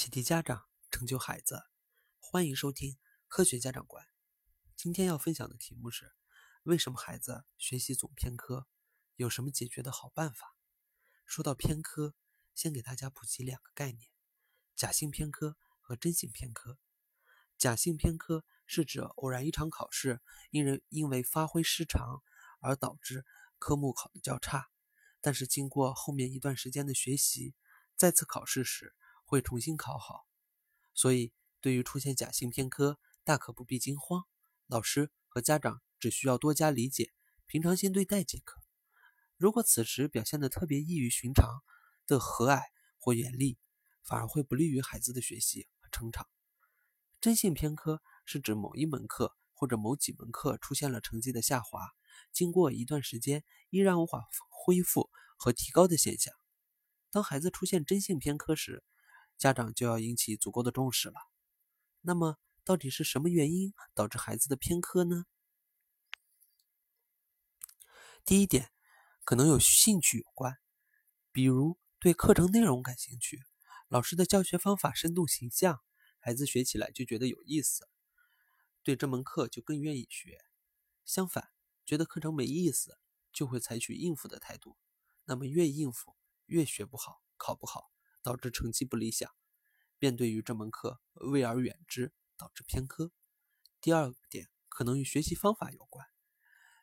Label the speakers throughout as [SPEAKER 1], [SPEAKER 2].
[SPEAKER 1] 启迪家长，成就孩子。欢迎收听科学家长观。今天要分享的题目是：为什么孩子学习总偏科？有什么解决的好办法？说到偏科，先给大家普及两个概念：假性偏科和真性偏科。假性偏科是指偶然一场考试，因人因为发挥失常而导致科目考得较差，但是经过后面一段时间的学习，再次考试时。会重新考好，所以对于出现假性偏科，大可不必惊慌。老师和家长只需要多加理解，平常心对待即可。如果此时表现得特别异于寻常的和蔼或严厉，反而会不利于孩子的学习和成长。真性偏科是指某一门课或者某几门课出现了成绩的下滑，经过一段时间依然无法恢复和提高的现象。当孩子出现真性偏科时，家长就要引起足够的重视了。那么，到底是什么原因导致孩子的偏科呢？第一点，可能有兴趣有关，比如对课程内容感兴趣，老师的教学方法生动形象，孩子学起来就觉得有意思，对这门课就更愿意学。相反，觉得课程没意思，就会采取应付的态度，那么越应付越学不好，考不好。导致成绩不理想，便对于这门课畏而远之，导致偏科。第二点可能与学习方法有关，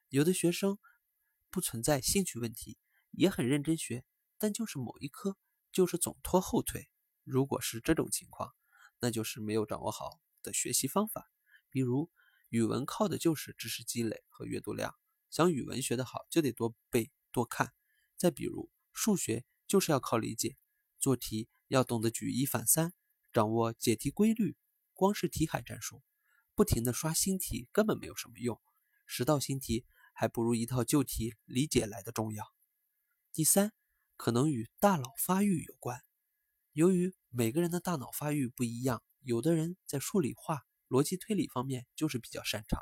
[SPEAKER 1] 有的学生不存在兴趣问题，也很认真学，但就是某一科就是总拖后腿。如果是这种情况，那就是没有掌握好的学习方法。比如语文靠的就是知识积累和阅读量，想语文学得好就得多背多看。再比如数学就是要靠理解。做题要懂得举一反三，掌握解题规律。光是题海战术，不停的刷新题根本没有什么用。十道新题还不如一套旧题理解来的重要。第三，可能与大脑发育有关。由于每个人的大脑发育不一样，有的人在数理化、逻辑推理方面就是比较擅长，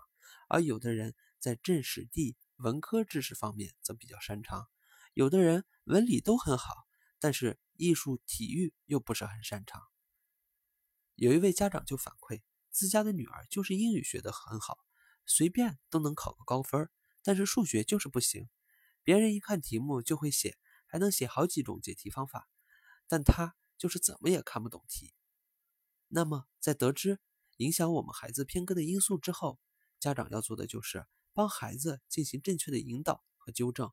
[SPEAKER 1] 而有的人在政史地文科知识方面则比较擅长。有的人文理都很好，但是。艺术、体育又不是很擅长。有一位家长就反馈，自家的女儿就是英语学得很好，随便都能考个高分，但是数学就是不行。别人一看题目就会写，还能写好几种解题方法，但他就是怎么也看不懂题。那么，在得知影响我们孩子偏科的因素之后，家长要做的就是帮孩子进行正确的引导和纠正。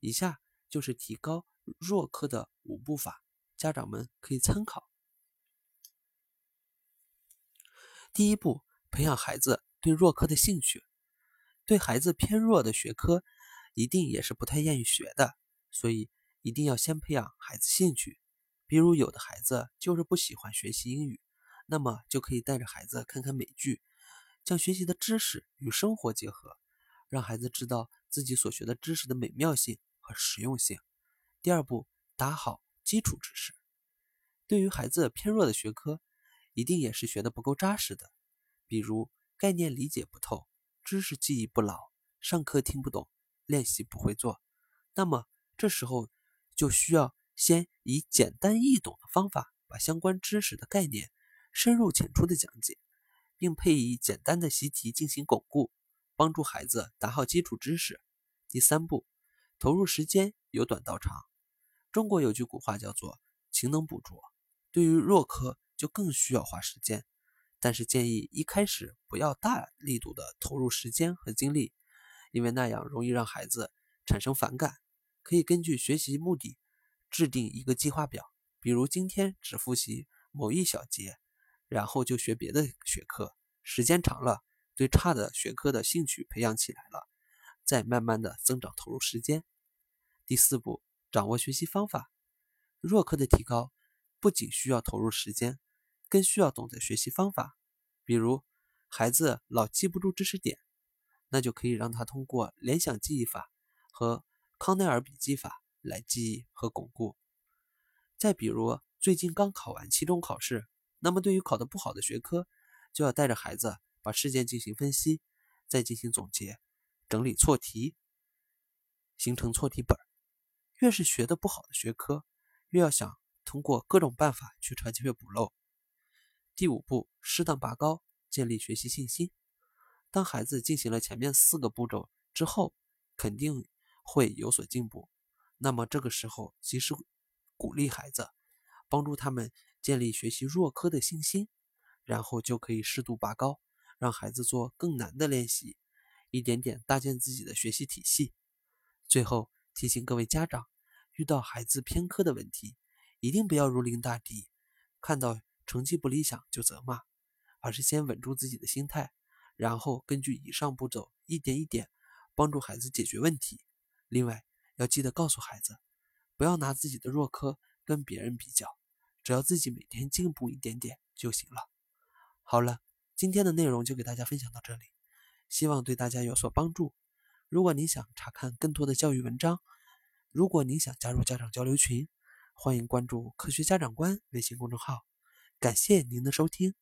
[SPEAKER 1] 以下就是提高。弱科的五步法，家长们可以参考。第一步，培养孩子对弱科的兴趣。对孩子偏弱的学科，一定也是不太愿意学的，所以一定要先培养孩子兴趣。比如，有的孩子就是不喜欢学习英语，那么就可以带着孩子看看美剧，将学习的知识与生活结合，让孩子知道自己所学的知识的美妙性和实用性。第二步，打好基础知识。对于孩子偏弱的学科，一定也是学的不够扎实的，比如概念理解不透、知识记忆不牢、上课听不懂、练习不会做。那么这时候就需要先以简单易懂的方法，把相关知识的概念深入浅出的讲解，并配以简单的习题进行巩固，帮助孩子打好基础知识。第三步，投入时间由短到长。中国有句古话叫做“勤能补拙”，对于弱科就更需要花时间。但是建议一开始不要大力度的投入时间和精力，因为那样容易让孩子产生反感。可以根据学习目的制定一个计划表，比如今天只复习某一小节，然后就学别的学科。时间长了，对差的学科的兴趣培养起来了，再慢慢的增长投入时间。第四步。掌握学习方法，弱科的提高不仅需要投入时间，更需要懂得学习方法。比如，孩子老记不住知识点，那就可以让他通过联想记忆法和康奈尔笔记法来记忆和巩固。再比如，最近刚考完期中考试，那么对于考得不好的学科，就要带着孩子把事件进行分析，再进行总结、整理错题，形成错题本。越是学的不好的学科，越要想通过各种办法去查缺补漏，第五步，适当拔高，建立学习信心。当孩子进行了前面四个步骤之后，肯定会有所进步。那么这个时候，及时鼓励孩子，帮助他们建立学习弱科的信心，然后就可以适度拔高，让孩子做更难的练习，一点点搭建自己的学习体系。最后提醒各位家长，遇到孩子偏科的问题，一定不要如临大敌，看到。成绩不理想就责骂，而是先稳住自己的心态，然后根据以上步骤一点一点帮助孩子解决问题。另外，要记得告诉孩子，不要拿自己的弱科跟别人比较，只要自己每天进步一点点就行了。好了，今天的内容就给大家分享到这里，希望对大家有所帮助。如果您想查看更多的教育文章，如果您想加入家长交流群，欢迎关注“科学家长官”微信公众号。感谢您的收听。